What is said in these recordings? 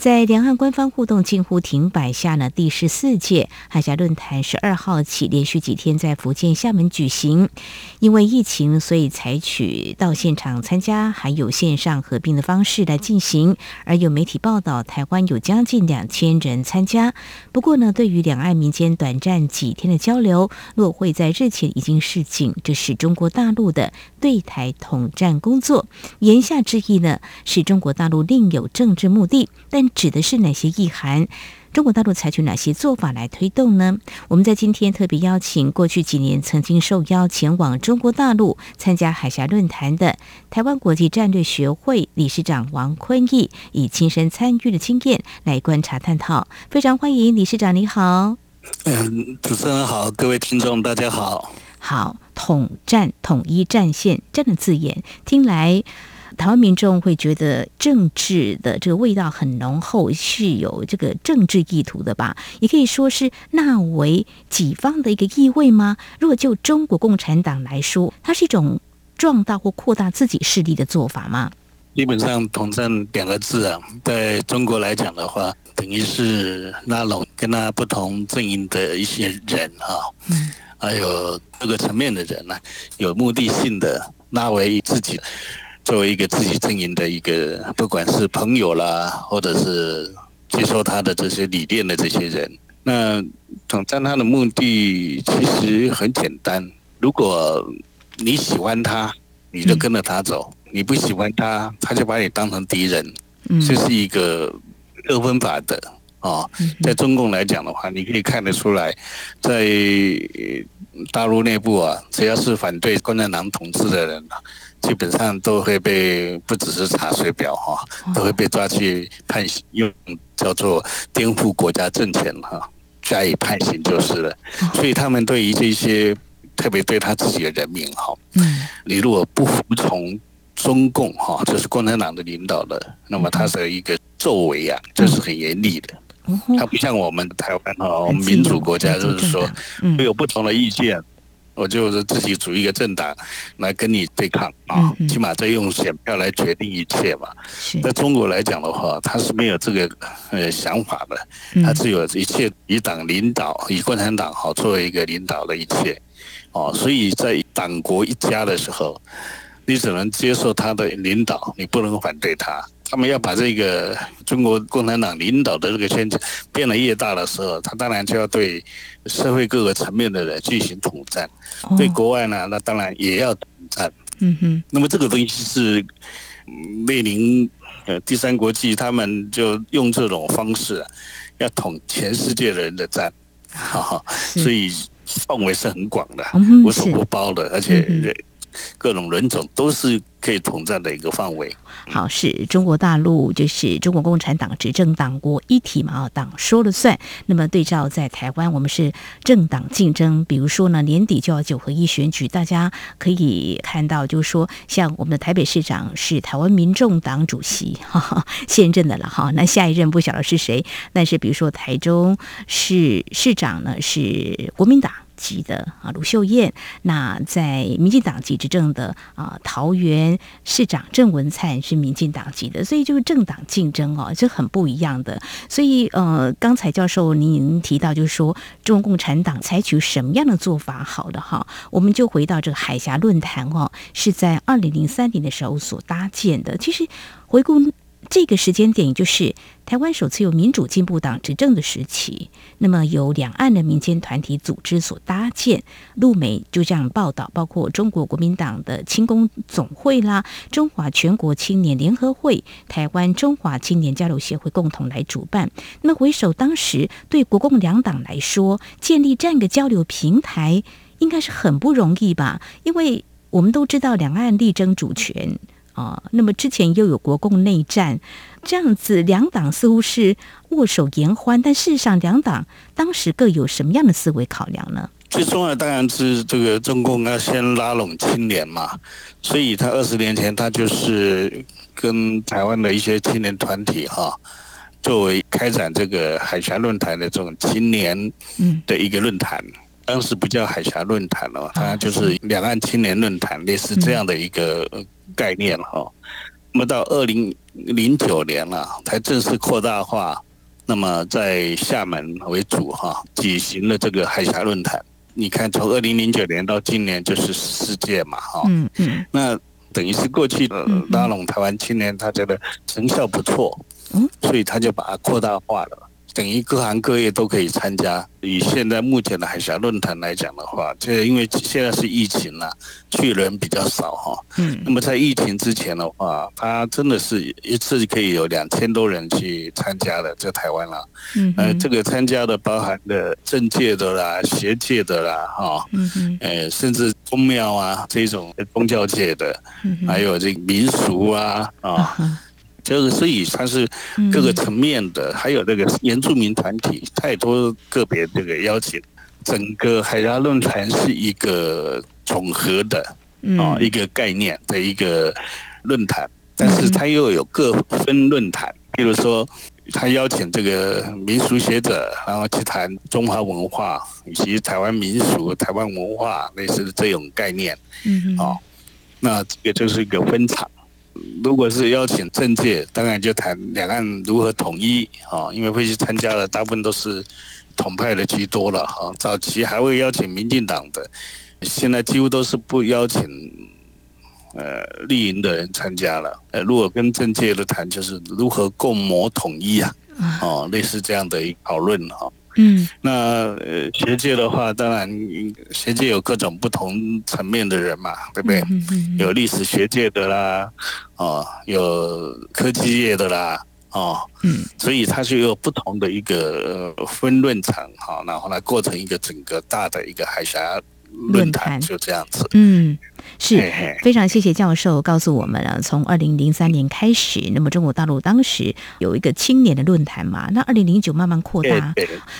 在两岸官方互动近乎停摆下呢，第十四届海峡论坛十二号起连续几天在福建厦门举行。因为疫情，所以采取到现场参加，还有线上合并的方式来进行。而有媒体报道，台湾有将近两千人参加。不过呢，对于两岸民间短暂几天的交流，落会在日前已经示警，这是中国大陆的对台统战工作。言下之意呢，是中国大陆另有政治目的，但。指的是哪些意涵？中国大陆采取哪些做法来推动呢？我们在今天特别邀请过去几年曾经受邀前往中国大陆参加海峡论坛的台湾国际战略学会理事长王坤义，以亲身参与的经验来观察探讨。非常欢迎理事长，你好。嗯，主持人好，各位听众大家好。好，统战统一战线这样的字眼听来。台湾民众会觉得政治的这个味道很浓厚，是有这个政治意图的吧？也可以说是纳为己方的一个意味吗？如果就中国共产党来说，它是一种壮大或扩大自己势力的做法吗？基本上“统战”两个字啊，在中国来讲的话，等于是拉拢跟他不同阵营的一些人啊，嗯，还有各个层面的人呢，有目的性的拉为自己。作为一个自己阵营的一个，不管是朋友啦，或者是接受他的这些理念的这些人，那统战他的目的其实很简单。如果你喜欢他，你就跟着他走；你不喜欢他，他就把你当成敌人。这是一个二分法的啊。在中共来讲的话，你可以看得出来，在大陆内部啊，只要是反对共产党统治的人。基本上都会被不只是查水表哈，都会被抓去判刑，用叫做颠覆国家政权哈，加以判刑就是了。所以他们对于这些，特别对他自己的人民哈，你如果不服从中共哈，就是共产党的领导的，那么他的一个作为啊，就是很严厉的。他不像我们台湾哈，我们民主国家就是说会有不同的意见。我就是自己组一个政党来跟你对抗啊，起码在用选票来决定一切嘛。在中国来讲的话，他是没有这个呃想法的，他只有一切以党领导，以共产党好作为一个领导的一切哦。所以在党国一家的时候，你只能接受他的领导，你不能反对他。他们要把这个中国共产党领导的这个圈子变得越大的时候，他当然就要对社会各个层面的人进行统战。对国外呢，那当然也要统战。嗯哼。那么这个东西是列宁呃第三国际他们就用这种方式，要统全世界的人的战，哈哈。所以范围是很广的，无所不包的，而且各种人种都是。可以统战的一个范围。好，是中国大陆就是中国共产党执政党国一体嘛？党说了算。那么对照在台湾，我们是政党竞争。比如说呢，年底就要九合一选举，大家可以看到，就是说，像我们的台北市长是台湾民众党主席，哈哈，现任的了哈。那下一任不晓得是谁，但是比如说台中市市长呢是国民党。级的啊，卢秀燕，那在民进党籍执政的啊，桃园市长郑文灿是民进党籍的，所以就是政党竞争哦，这很不一样的。所以呃，刚才教授您提到，就是说中国共产党采取什么样的做法好的哈，我们就回到这个海峡论坛哦，是在二零零三年的时候所搭建的。其实回顾。这个时间点也就是台湾首次由民主进步党执政的时期，那么由两岸的民间团体组织所搭建，陆媒就这样报道，包括中国国民党的青工总会啦、中华全国青年联合会、台湾中华青年交流协会共同来主办。那么回首当时对国共两党来说，建立这样一个交流平台，应该是很不容易吧？因为我们都知道两岸力争主权。啊，那么之前又有国共内战，这样子两党似乎是握手言欢，但事实上两党当时各有什么样的思维考量呢？最重要的当然是这个中共要先拉拢青年嘛，所以他二十年前他就是跟台湾的一些青年团体哈，作为开展这个海峡论坛的这种青年的一个论坛，当时不叫海峡论坛了，它就是两岸青年论坛，类似这样的一个概念哈。那么到二零零九年了，才正式扩大化，那么在厦门为主哈，举行了这个海峡论坛。你看，从二零零九年到今年就是世界嘛，哈，嗯嗯，那等于是过去的拉拢台湾青年，他觉得成效不错，嗯，所以他就把它扩大化了。等于各行各业都可以参加。以现在目前的海峡论坛来讲的话，这因为现在是疫情了，去人比较少哈。嗯。那么在疫情之前的话，它真的是一次可以有两千多人去参加的，在台湾了。嗯。呃，这个参加的包含的政界的啦、学界的啦，哈。嗯嗯。呃，甚至宗庙啊这种宗教界的，还有这个民俗啊啊。就是，所以它是各个层面的，还有这个原住民团体太多个别这个邀请，整个海峡论坛是一个总和的啊一个概念的一个论坛，但是它又有各分论坛，比如说他邀请这个民俗学者，然后去谈中华文化以及台湾民俗、台湾文化类似的这种概念，嗯啊，那这个就是一个分场。如果是邀请政界，当然就谈两岸如何统一啊，因为会去参加的大部分都是统派的居多了哈。早期还会邀请民进党的，现在几乎都是不邀请呃立营的人参加了。呃，如果跟政界的谈，就是如何共谋统一啊，哦，类似这样的一讨论哈。嗯，那呃，学界的话，当然学界有各种不同层面的人嘛，对不对？有历史学界的啦，哦，有科技业的啦，哦，嗯，所以它就有不同的一个分论场，哈，然后来构成一个整个大的一个海峡论坛，就这样子，嗯。是非常谢谢教授告诉我们啊，从二零零三年开始，那么中国大陆当时有一个青年的论坛嘛，那二零零九慢慢扩大。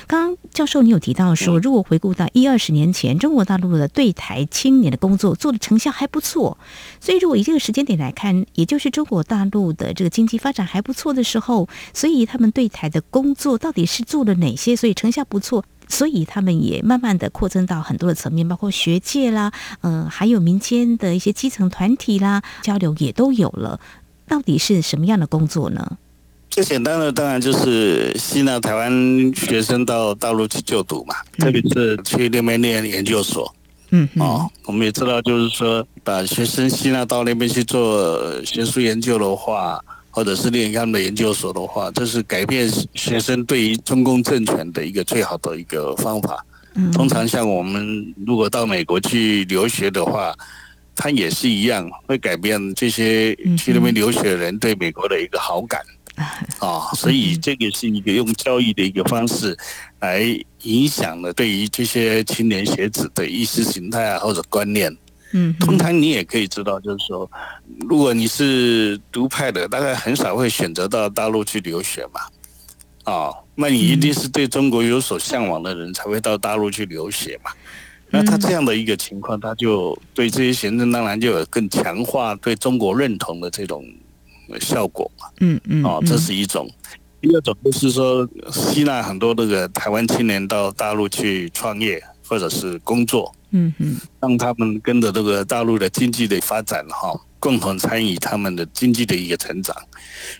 刚刚教授你有提到说，如果回顾到一二十年前，中国大陆的对台青年的工作做的成效还不错，所以如果以这个时间点来看，也就是中国大陆的这个经济发展还不错的时候，所以他们对台的工作到底是做了哪些？所以成效不错。所以他们也慢慢的扩增到很多的层面，包括学界啦，呃，还有民间的一些基层团体啦，交流也都有了。到底是什么样的工作呢？最简单的当然就是吸纳台湾学生到大陆去就读嘛，特别是去那边念研究所。嗯，哦，我们也知道，就是说把学生吸纳到那边去做学术研究的话。或者是念他们的研究所的话，这是改变学生对于中共政权的一个最好的一个方法。通常像我们如果到美国去留学的话，他也是一样会改变这些去那边留学的人对美国的一个好感啊。所以这个是一个用教育的一个方式来影响了对于这些青年学子的意识形态啊或者观念。嗯，通常你也可以知道，就是说，如果你是独派的，大概很少会选择到大陆去留学嘛。啊，那你一定是对中国有所向往的人才会到大陆去留学嘛。那他这样的一个情况，他就对这些学生当然就有更强化对中国认同的这种效果嘛。嗯嗯。哦，这是一种。第二种就是说，吸纳很多这个台湾青年到大陆去创业或者是工作。嗯嗯，让他们跟着这个大陆的经济的发展哈，共同参与他们的经济的一个成长，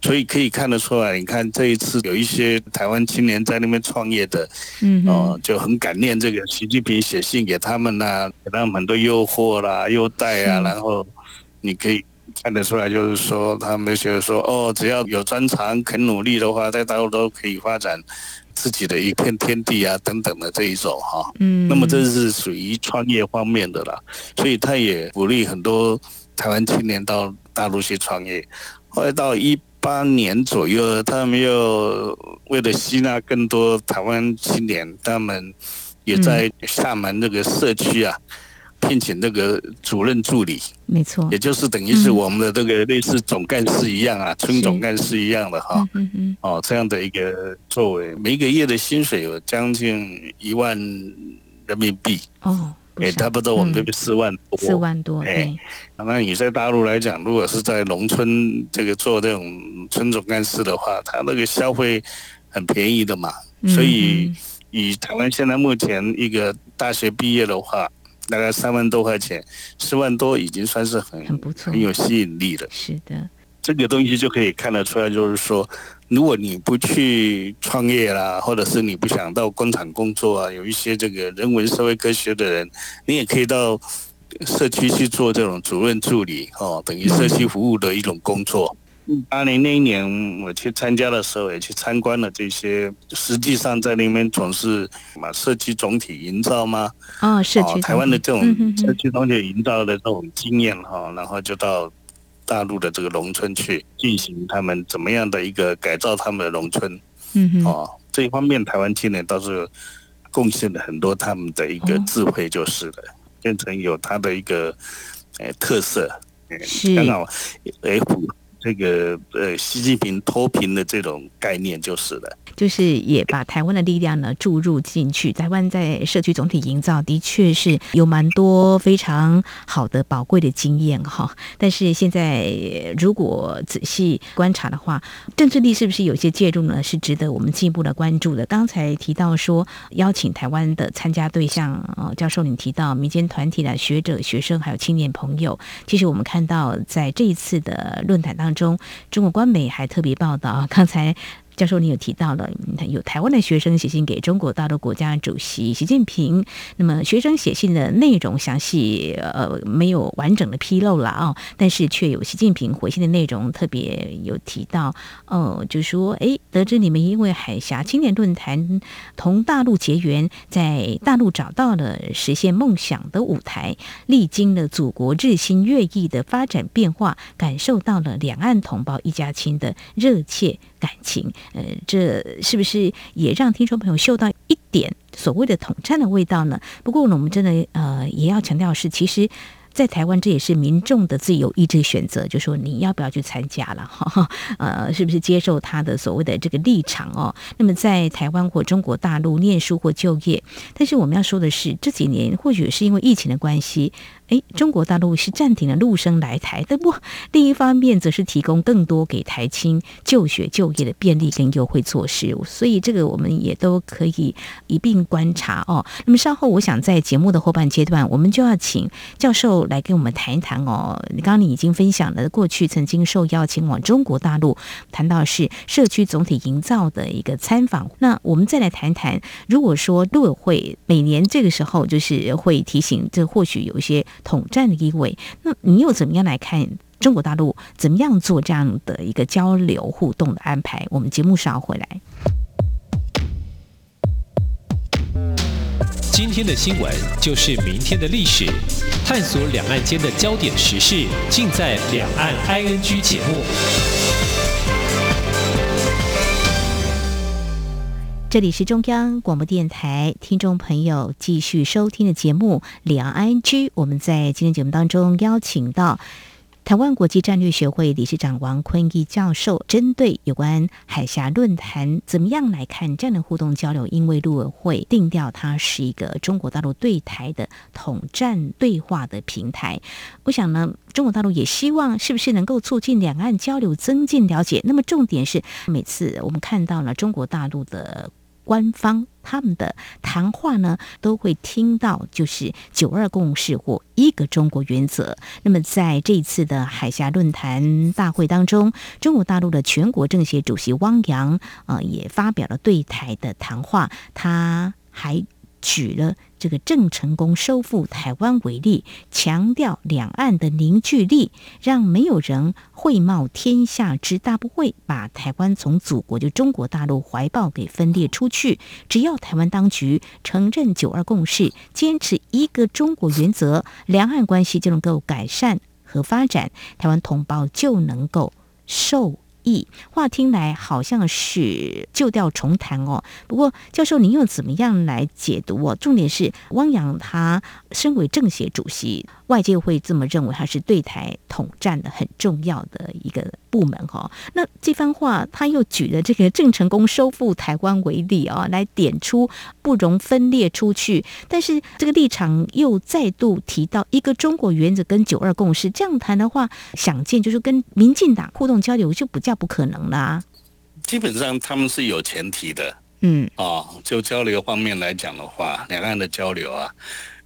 所以可以看得出来，你看这一次有一些台湾青年在那边创业的，嗯哦，就很感念这个习近平写信给他们呐，给他们很多诱惑啦、优待啊，然后你可以看得出来，就是说他们觉得说，哦，只要有专长、肯努力的话，在大陆都可以发展。自己的一片天地啊，等等的这一种哈，嗯，那么这是属于创业方面的啦，所以他也鼓励很多台湾青年到大陆去创业。后来到一八年左右，他们又为了吸纳更多台湾青年，他们也在厦门那个社区啊。聘请那个主任助理，没错，也就是等于是我们的这个类似总干事一样啊，村总干事一样的哈，嗯嗯，哦，这样的一个作为，每个月的薪水有将近一万人民币。哦，哎，差不多我们这边四万多，四万多，哎，那你在大陆来讲，如果是在农村这个做这种村总干事的话，他那个消费很便宜的嘛，所以以台湾现在目前一个大学毕业的话，大概三万多块钱，四万多已经算是很很不错，很有吸引力了。是的，这个东西就可以看得出来，就是说。如果你不去创业啦，或者是你不想到工厂工作啊，有一些这个人文社会科学的人，你也可以到社区去做这种主任助理哦，等于社区服务的一种工作。八零那一年我去参加的时候，也去参观了这些，实际上在那边从事什么社区总体营造吗？哦，社区台湾的这种社区总体营造的这种经验哈，然后就到。大陆的这个农村去进行他们怎么样的一个改造他们的农村，嗯哦，这一方面台湾青年倒是贡献了很多他们的一个智慧，就是了，变成有他的一个诶特色，刚好诶符这个呃习近平脱贫的这种概念就是了。就是也把台湾的力量呢注入进去。台湾在社区总体营造的确是有蛮多非常好的宝贵的经验哈。但是现在如果仔细观察的话，政治力是不是有些介入呢？是值得我们进一步的关注的。刚才提到说邀请台湾的参加对象，呃，教授你提到民间团体的学者、学生还有青年朋友。其实我们看到在这一次的论坛当中，中国官媒还特别报道，刚才。教授，你有提到了有台湾的学生写信给中国大陆国家主席习近平。那么学生写信的内容详细呃没有完整的披露了啊，但是却有习近平回信的内容特别有提到哦，就说哎，得知你们因为海峡青年论坛同大陆结缘，在大陆找到了实现梦想的舞台，历经了祖国日新月异的发展变化，感受到了两岸同胞一家亲的热切。感情，呃，这是不是也让听众朋友嗅到一点所谓的统战的味道呢？不过呢，我们真的呃也要强调是，其实。在台湾，这也是民众的自由意志选择，就说你要不要去参加了，哈，呃，是不是接受他的所谓的这个立场哦？那么在台湾或中国大陆念书或就业，但是我们要说的是，这几年或许是因为疫情的关系，哎，中国大陆是暂停了陆生来台的不？另一方面，则是提供更多给台青就学就业的便利跟优惠措施，所以这个我们也都可以一并观察哦。那么稍后，我想在节目的后半阶段，我们就要请教授。来跟我们谈一谈哦。刚刚你已经分享了过去曾经受邀请往中国大陆，谈到是社区总体营造的一个参访。那我们再来谈谈，如果说陆委会每年这个时候就是会提醒，这或许有一些统战的意味。那你又怎么样来看中国大陆怎么样做这样的一个交流互动的安排？我们节目稍回来。今天的新闻就是明天的历史，探索两岸间的焦点时事，尽在《两岸 ING》节目。这里是中央广播电台听众朋友继续收听的节目《两岸 ING》，我们在今天节目当中邀请到。台湾国际战略学会理事长王坤义教授针对有关海峡论坛怎么样来看这样的互动交流？因为陆委会定调它是一个中国大陆对台的统战对话的平台，我想呢，中国大陆也希望是不是能够促进两岸交流、增进了解？那么重点是，每次我们看到了中国大陆的。官方他们的谈话呢，都会听到就是“九二共识”或“一个中国”原则。那么在这一次的海峡论坛大会当中，中国大陆的全国政协主席汪洋啊，也发表了对台的谈话。他还。举了这个郑成功收复台湾为例，强调两岸的凝聚力，让没有人会冒天下之大不讳，把台湾从祖国就中国大陆怀抱给分裂出去。只要台湾当局承认九二共识，坚持一个中国原则，两岸关系就能够改善和发展，台湾同胞就能够受话听来好像是旧调重弹哦。不过，教授您又怎么样来解读哦？重点是汪洋他身为政协主席，外界会这么认为他是对台统战的很重要的一个部门哈。那这番话他又举了这个郑成功收复台湾为例啊，来点出不容分裂出去。但是这个立场又再度提到一个中国原则跟九二共识，这样谈的话，想见就是跟民进党互动交流就不叫不可能啦。基本上他们是有前提的，嗯，啊，就交流方面来讲的话，两岸的交流啊，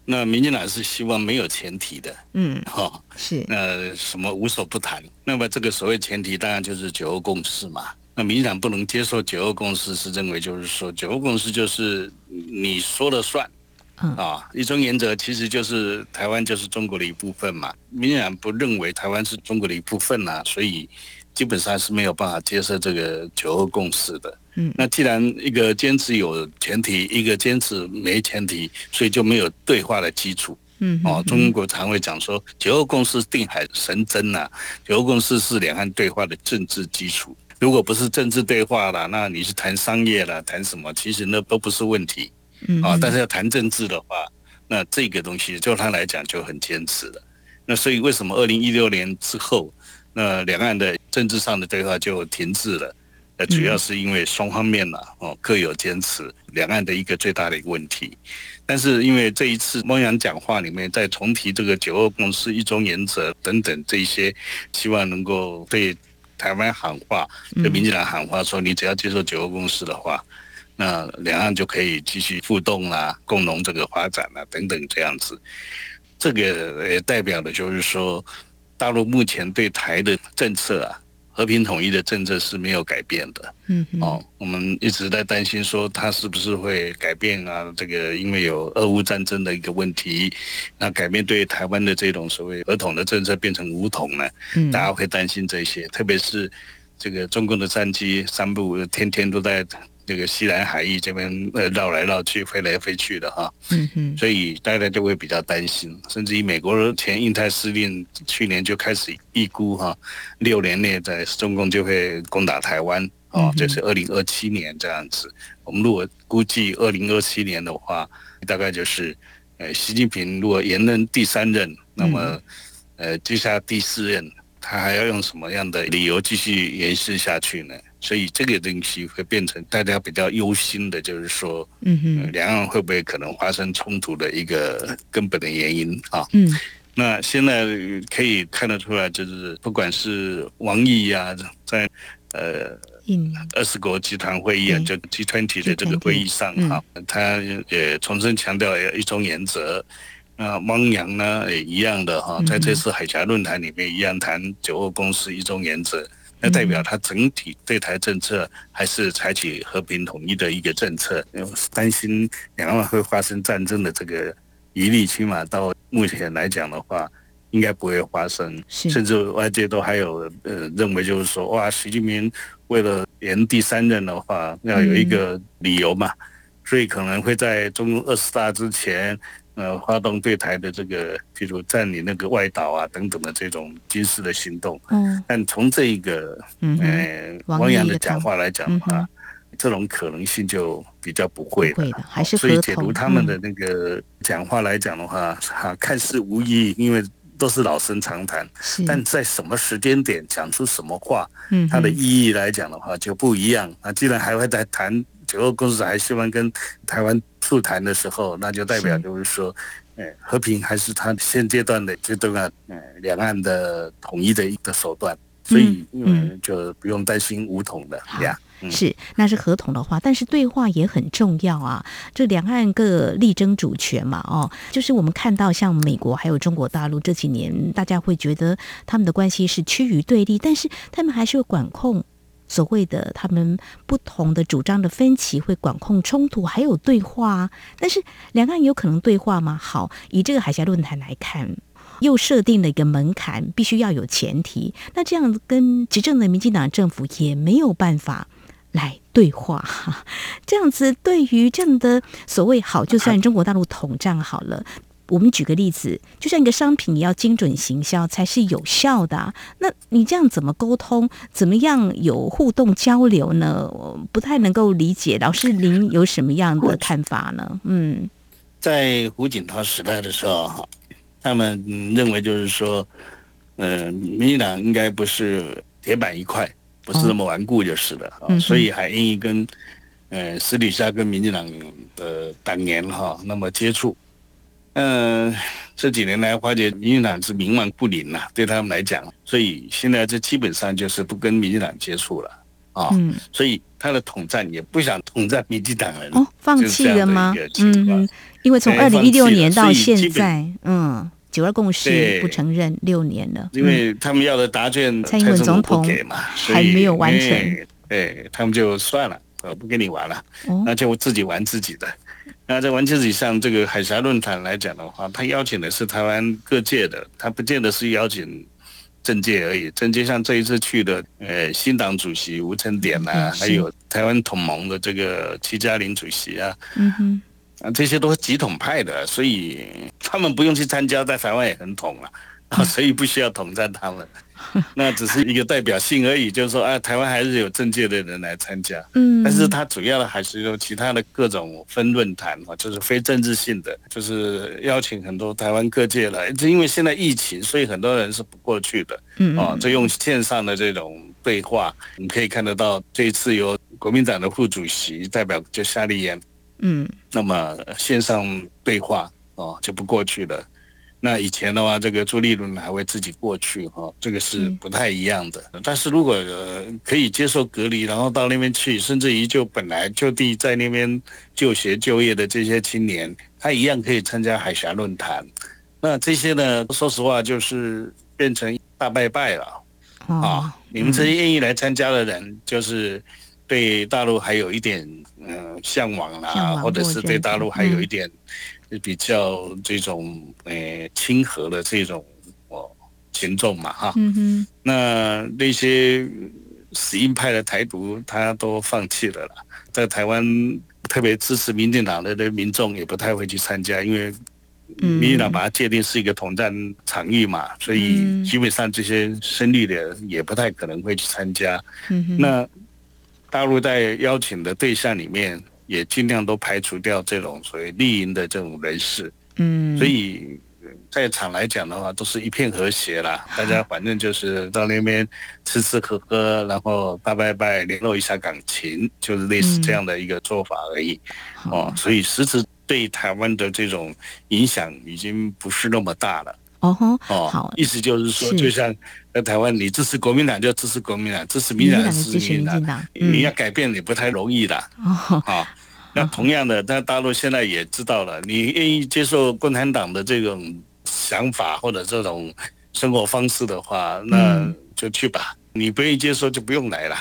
那民进党是希望没有前提的，嗯，哈，是，那什么无所不谈。那么这个所谓前提，当然就是九二共识嘛。那民进党不能接受九二共识，是认为就是说九二共识就是你说了算。啊，一中原则其实就是台湾就是中国的一部分嘛。民进党不认为台湾是中国的一部分呐，所以基本上是没有办法接受这个九二共识的。嗯，那既然一个坚持有前提，一个坚持没前提，所以就没有对话的基础。嗯，哦，中国常会讲说九二共识定海神针呐，九二共识是两岸对话的政治基础。如果不是政治对话了，那你是谈商业了，谈什么？其实那都不是问题。嗯啊，但是要谈政治的话，那这个东西就他来讲就很坚持了。那所以为什么二零一六年之后，那两岸的政治上的对话就停滞了？那主要是因为双方面呢，哦各有坚持，两岸的一个最大的一个问题。但是因为这一次汪洋讲话里面再重提这个九二共识、一中原则等等这些，希望能够对台湾喊话，对民进党喊话，说你只要接受九二共识的话。那两岸就可以继续互动啦，共同这个发展啦，等等这样子。这个也代表的就是说，大陆目前对台的政策啊，和平统一的政策是没有改变的。嗯，哦，我们一直在担心说，它是不是会改变啊？这个因为有俄乌战争的一个问题，那改变对台湾的这种所谓合统的政策变成武统呢？嗯，大家会担心这些，特别是这个中共的战机三部天天都在。这个西南海域这边呃绕来绕去飞来飞去的哈，嗯嗯，所以大家就会比较担心，甚至于美国前印太司令去年就开始预估哈，六年内在中共就会攻打台湾哦，就是二零二七年这样子。我们如果估计二零二七年的话，大概就是呃习近平如果延任第三任，那么呃接下来第四任他还要用什么样的理由继续延续下去呢？所以这个东西会变成大家比较忧心的，就是说，嗯哼，两岸会不会可能发生冲突的一个根本的原因啊？嗯，那现在可以看得出来，就是不管是王毅呀，在呃二十国集团会议啊，就 G twenty 的这个会议上哈，他也重申强调一中原则。那汪洋呢也一样的哈，在这次海峡论坛里面一样谈九二共识一中原则。那代表他整体对台政策还是采取和平统一的一个政策，担心两岸会发生战争的这个疑虑，起码到目前来讲的话，应该不会发生。甚至外界都还有呃认为，就是说，哇，习近平为了连第三任的话，要有一个理由嘛，所以可能会在中共二十大之前。呃，发动对台的这个，譬如占领那个外岛啊等等的这种军事的行动。嗯。但从这一个，呃，汪洋的讲话来讲的话，这种可能性就比较不会的。还是所以解读他们的那个讲话来讲的话，哈，看似无意义，因为都是老生常谈。但在什么时间点讲出什么话，嗯，它的意义来讲的话就不一样。那既然还会在谈。九二共识还希望跟台湾促谈的时候，那就代表就是说，呃，和平还是他现阶段的阶段啊，呃，两岸的统一的一个手段，所以嗯，就不用担心武统的呀。是，那是合同的话，但是对话也很重要啊。这两岸各力争主权嘛，哦，就是我们看到像美国还有中国大陆这几年，大家会觉得他们的关系是趋于对立，但是他们还是会管控。所谓的他们不同的主张的分歧会管控冲突，还有对话，但是两岸有可能对话吗？好，以这个海峡论坛来看，又设定了一个门槛，必须要有前提。那这样跟执政的民进党政府也没有办法来对话，这样子对于这样的所谓好，就算中国大陆统战好了。我们举个例子，就像一个商品，你要精准行销才是有效的。那你这样怎么沟通？怎么样有互动交流呢？我不太能够理解。老师，您有什么样的看法呢？嗯，在胡锦涛时代的时候，哈，他们认为就是说，嗯，民进党应该不是铁板一块，不是那么顽固就是了。啊，所以还愿意跟，呃，私底下跟民进党的党员哈那么接触。嗯，这几年来，发觉民进党是冥顽不灵呐，对他们来讲，所以现在这基本上就是不跟民进党接触了啊。嗯，所以他的统战也不想统战民进党人哦，放弃了吗？嗯，因为从二零一六年到现在，嗯，九二共识不承认六年了，因为他们要的答卷蔡英文总统给嘛，还没有完成，对他们就算了，我不跟你玩了，那就自己玩自己的。那在完全以上，这个海峡论坛来讲的话，他邀请的是台湾各界的，他不见得是邀请政界而已。政界像这一次去的，呃，新党主席吴成典呐，还有台湾统盟的这个齐家林主席啊，嗯哼，啊，这些都是极统派的，所以他们不用去参加，在台湾也很统了。所以不需要统战他们，那只是一个代表性而已。就是说，啊，台湾还是有政界的人来参加，嗯，但是它主要的还是有其他的各种分论坛啊，就是非政治性的，就是邀请很多台湾各界来。就因为现在疫情，所以很多人是不过去的，嗯，啊，就用线上的这种对话，你可以看得到，这一次由国民党的副主席代表就夏立言，嗯，那么线上对话啊就不过去了。那以前的话，这个朱立伦还会自己过去哈，这个是不太一样的。但是如果可以接受隔离，然后到那边去，甚至于就本来就地在那边就学就业的这些青年，他一样可以参加海峡论坛。那这些呢，说实话就是变成大拜拜了啊！你们这些愿意来参加的人，就是对大陆还有一点嗯向往啦，或者是对大陆还有一点。比较这种诶亲和的这种哦群众嘛哈，嗯哼，那那些死硬派的台独他都放弃了啦，在台湾特别支持民进党的的民众也不太会去参加，因为民进党把它界定是一个统战场域嘛，所以基本上这些深绿的也不太可能会去参加。那大陆在邀请的对象里面。也尽量都排除掉这种所谓利营的这种人士，嗯，所以在场来讲的话，都是一片和谐啦。大家反正就是到那边吃吃喝喝，然后拜拜拜，联络一下感情，就是类似这样的一个做法而已。哦，所以实质对台湾的这种影响已经不是那么大了。哦吼，哦，好，意思就是说，就像在台湾，你支持国民党就支持国民党，支持民进党支持民进党，你要改变也不太容易的。哦，好，那同样的，在大陆现在也知道了，你愿意接受共产党的这种想法或者这种生活方式的话，那就去吧。你不愿意接受就不用来了，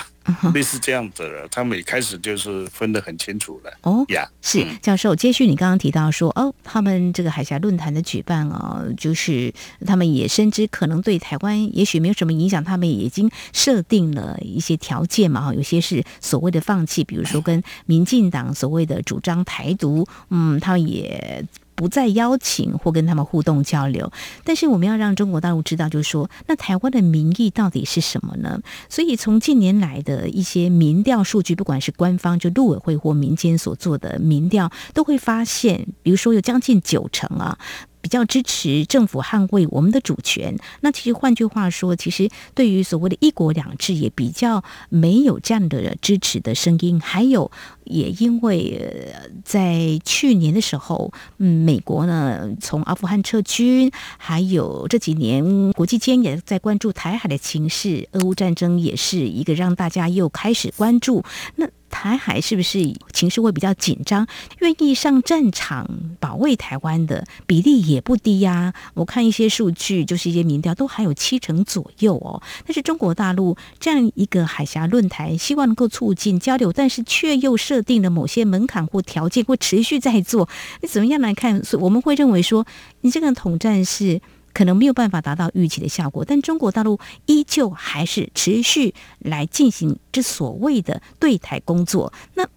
类似这样子的，他们一开始就是分得很清楚的。哦，呀，是教授，接续你刚刚提到说，哦，他们这个海峡论坛的举办啊，就是他们也深知可能对台湾也许没有什么影响，他们已经设定了一些条件嘛，哈，有些是所谓的放弃，比如说跟民进党所谓的主张台独，嗯，他们也。不再邀请或跟他们互动交流，但是我们要让中国大陆知道，就是说，那台湾的民意到底是什么呢？所以从近年来的一些民调数据，不管是官方就陆委会或民间所做的民调，都会发现，比如说有将近九成啊。比较支持政府捍卫我们的主权，那其实换句话说，其实对于所谓的一国两制也比较没有这样的支持的声音。还有，也因为在去年的时候，嗯，美国呢从阿富汗撤军，还有这几年国际间也在关注台海的情势，俄乌战争也是一个让大家又开始关注。那台海是不是情势会比较紧张？愿意上战场保卫台湾的比例也不低呀。我看一些数据，就是一些民调都还有七成左右哦。但是中国大陆这样一个海峡论坛，希望能够促进交流，但是却又设定了某些门槛或条件，会持续在做。你怎么样来看？所以我们会认为说，你这个统战是。可能没有办法达到预期的效果，但中国大陆依旧还是持续来进行这所谓的对台工作。那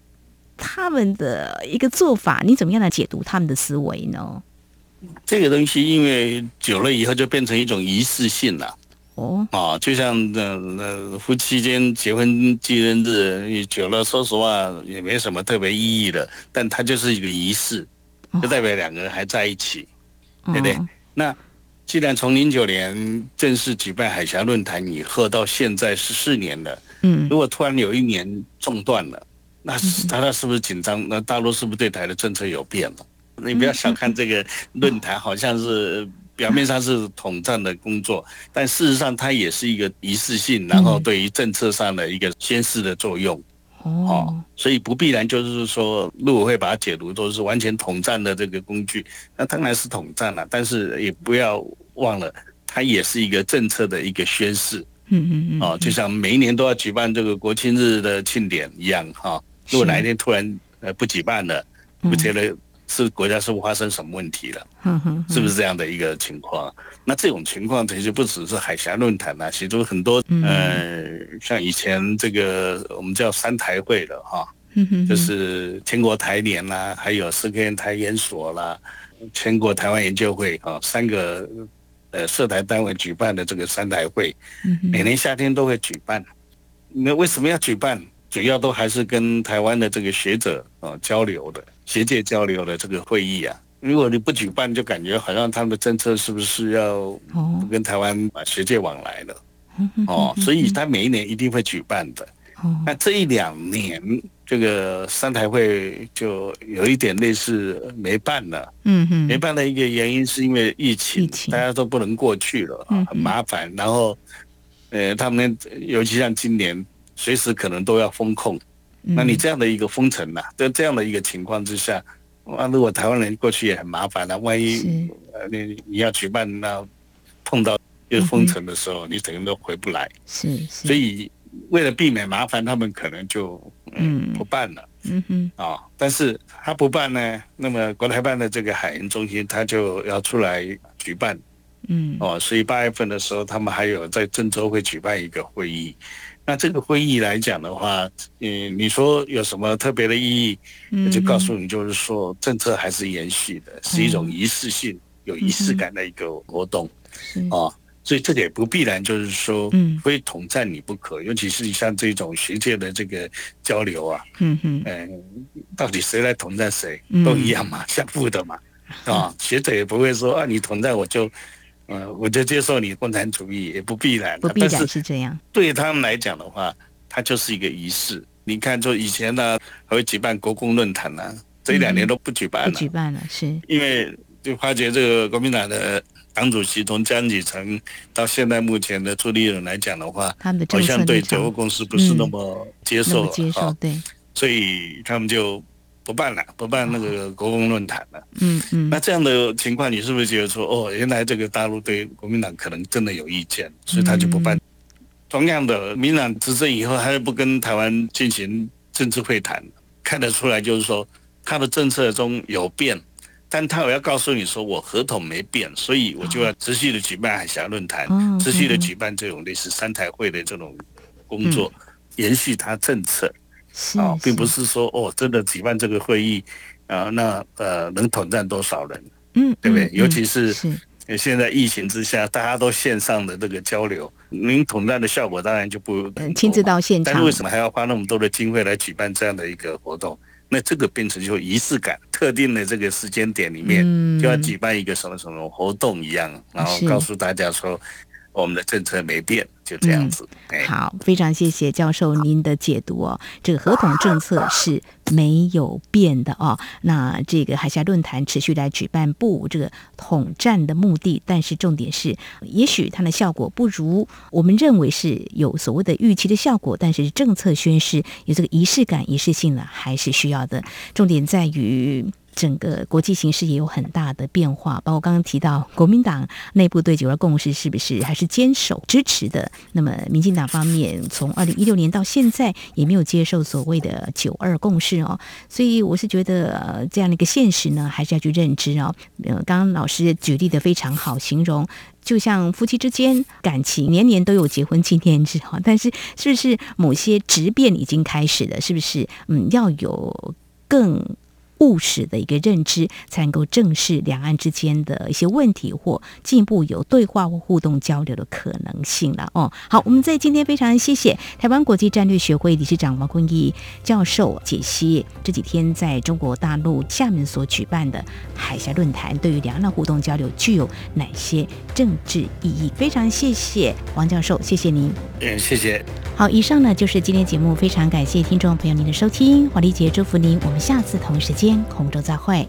他们的一个做法，你怎么样来解读他们的思维呢？这个东西因为久了以后就变成一种仪式性了。哦，啊，就像那那夫妻间结婚纪念日，久了，说实话也没什么特别意义的，但它就是一个仪式，就代表两个人还在一起，对不对？那既然从零九年正式举办海峡论坛以后到现在十四年了，嗯，如果突然有一年中断了，那他那是不是紧张？那大陆是不是对台的政策有变了？你不要小看这个论坛，好像是。表面上是统战的工作，但事实上它也是一个仪式性，然后对于政策上的一个宣示的作用。哦，所以不必然就是说陆委会把它解读都是完全统战的这个工具，那当然是统战了，但是也不要忘了，它也是一个政策的一个宣示。嗯嗯嗯。哦，就像每一年都要举办这个国庆日的庆典一样，哈，如果哪一天突然呃不举办了，不觉得。是国家是不发生什么问题了？是不是这样的一个情况？那这种情况其实不只是海峡论坛啊，其中很多呃，像以前这个我们叫三台会的哈，就是全国台联啦，还有四科台研所啦，全国台湾研究会啊，三个呃涉台单位举办的这个三台会，每年夏天都会举办。那为什么要举办？主要都还是跟台湾的这个学者啊交流的。学界交流的这个会议啊，如果你不举办，就感觉好像他们的政策是不是要不跟台湾把学界往来了？哦，所以他每一年一定会举办的。那这一两年，这个三台会就有一点类似没办了。嗯哼，没办的一个原因是因为疫情，大家都不能过去了，很麻烦。然后，呃，他们尤其像今年，随时可能都要封控。那你这样的一个封城呐，在这样的一个情况之下，啊如果台湾人过去也很麻烦了，万一呃你你要举办那碰到又封城的时候，你整个都回不来。是，所以为了避免麻烦，他们可能就嗯不办了。嗯哼啊，但是他不办呢，那么国台办的这个海洋中心他就要出来举办。嗯哦，所以八月份的时候，他们还有在郑州会举办一个会议。那这个会议来讲的话，嗯，你说有什么特别的意义？嗯，就告诉你，就是说政策还是延续的，是一种仪式性、有仪式感的一个活动，啊，所以这也不必然就是说，嗯，非统战你不可，尤其是像这种学界的这个交流啊，嗯哼，嗯，到底谁来统战谁，都一样嘛，相互的嘛，啊，学者也不会说啊，你统战我就。嗯，我就接受你共产主义也不必然，不必然是这样。对他们来讲的话，它就是一个仪式。你看，就以前呢，还会举办国共论坛呢，这两年都不举办了。不举办了，是。因为就发觉这个国民党的党主席从江启臣到现在目前的朱立伦来讲的话，他们的好像对九二共识不是那么接受，接受对。所以他们就。不办了，不办那个国共论坛了。嗯嗯，那这样的情况，你是不是觉得说，哦，原来这个大陆对国民党可能真的有意见，所以他就不办？同样的，民党执政以后，他又不跟台湾进行政治会谈，看得出来就是说，他的政策中有变，但他我要告诉你说，我合同没变，所以我就要持续的举办海峡论坛，持续的举办这种类似三台会的这种工作，延续他政策。啊，并不是说哦，真的举办这个会议，啊，那呃，能统战多少人？嗯，对不对？尤其是现在疫情之下，大家都线上的这个交流，您统战的效果当然就不亲自到现场。但是为什么还要花那么多的经费来举办这样的一个活动？那这个变成就仪式感，特定的这个时间点里面就要举办一个什么什么活动一样，然后告诉大家说。我们的政策没变，就这样子。好，非常谢谢教授您的解读哦。这个合同政策是没有变的哦。那这个海峡论坛持续来举办，不这个统战的目的，但是重点是，也许它的效果不如我们认为是有所谓的预期的效果，但是政策宣示有这个仪式感、仪式性呢，还是需要的。重点在于。整个国际形势也有很大的变化，包括刚刚提到国民党内部对九二共识是不是还是坚守支持的？那么民进党方面从二零一六年到现在也没有接受所谓的九二共识哦，所以我是觉得呃这样的一个现实呢，还是要去认知哦。呃，刚刚老师举例的非常好，形容就像夫妻之间感情年年都有结婚纪念日哈，但是是不是某些质变已经开始了？是不是嗯要有更？务实的一个认知，才能够正视两岸之间的一些问题，或进一步有对话或互动交流的可能性了。哦，好，我们在今天非常谢谢台湾国际战略学会理事长王坤义教授解析这几天在中国大陆厦门所举办的海峡论坛，对于两岸互动交流具有哪些政治意义？非常谢谢王教授，谢谢您。嗯，谢谢。好，以上呢就是今天节目，非常感谢听众朋友您的收听，华丽姐祝福您，我们下次同一时间空中再会。